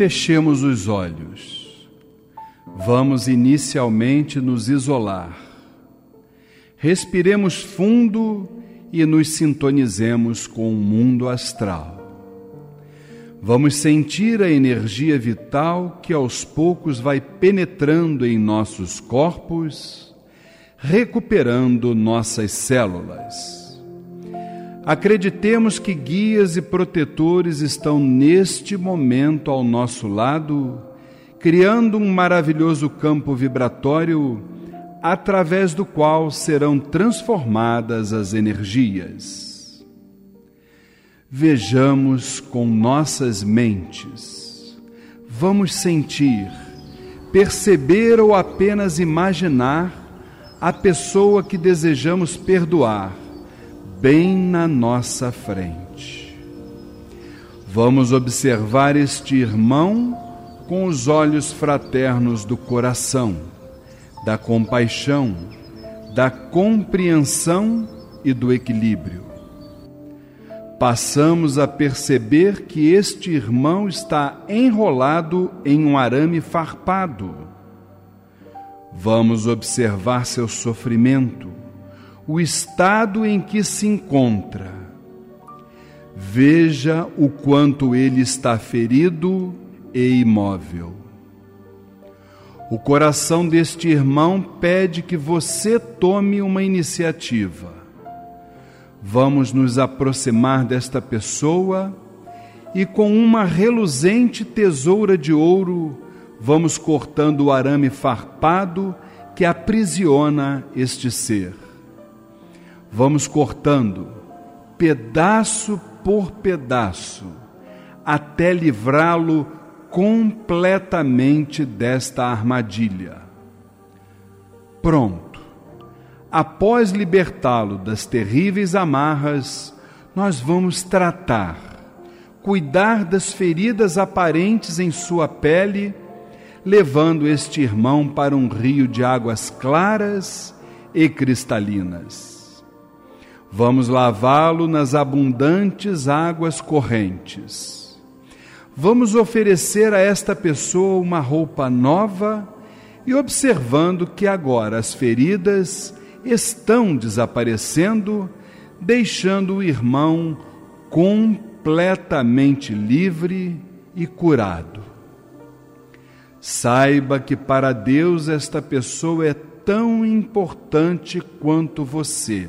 fechemos os olhos. Vamos inicialmente nos isolar. Respiremos fundo e nos sintonizemos com o mundo astral. Vamos sentir a energia vital que aos poucos vai penetrando em nossos corpos, recuperando nossas células. Acreditemos que guias e protetores estão neste momento ao nosso lado, criando um maravilhoso campo vibratório através do qual serão transformadas as energias. Vejamos com nossas mentes. Vamos sentir, perceber ou apenas imaginar a pessoa que desejamos perdoar bem na nossa frente. Vamos observar este irmão com os olhos fraternos do coração, da compaixão, da compreensão e do equilíbrio. Passamos a perceber que este irmão está enrolado em um arame farpado. Vamos observar seu sofrimento, o estado em que se encontra. Veja o quanto ele está ferido e imóvel. O coração deste irmão pede que você tome uma iniciativa. Vamos nos aproximar desta pessoa e, com uma reluzente tesoura de ouro, vamos cortando o arame farpado que aprisiona este ser. Vamos cortando, pedaço por pedaço, até livrá-lo completamente desta armadilha. Pronto. Após libertá-lo das terríveis amarras, nós vamos tratar, cuidar das feridas aparentes em sua pele, levando este irmão para um rio de águas claras e cristalinas. Vamos lavá-lo nas abundantes águas correntes. Vamos oferecer a esta pessoa uma roupa nova e observando que agora as feridas estão desaparecendo, deixando o irmão completamente livre e curado. Saiba que para Deus esta pessoa é tão importante quanto você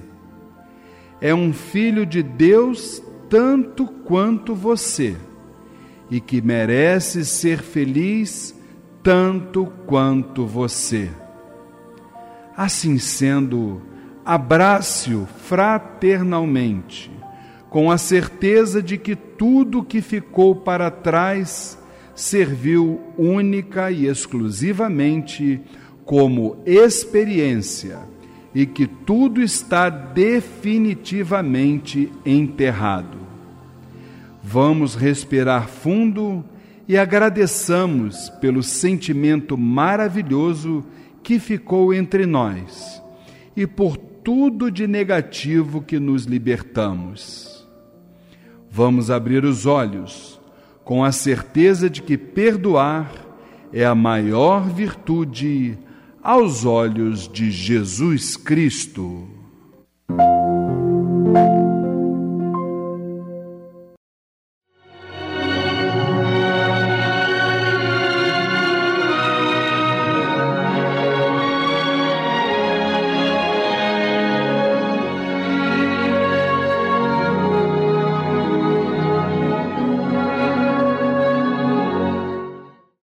é um filho de Deus tanto quanto você e que merece ser feliz tanto quanto você. Assim sendo, abrace-o fraternalmente, com a certeza de que tudo que ficou para trás serviu única e exclusivamente como experiência e que tudo está definitivamente enterrado. Vamos respirar fundo e agradeçamos pelo sentimento maravilhoso que ficou entre nós e por tudo de negativo que nos libertamos. Vamos abrir os olhos com a certeza de que perdoar é a maior virtude aos olhos de Jesus Cristo.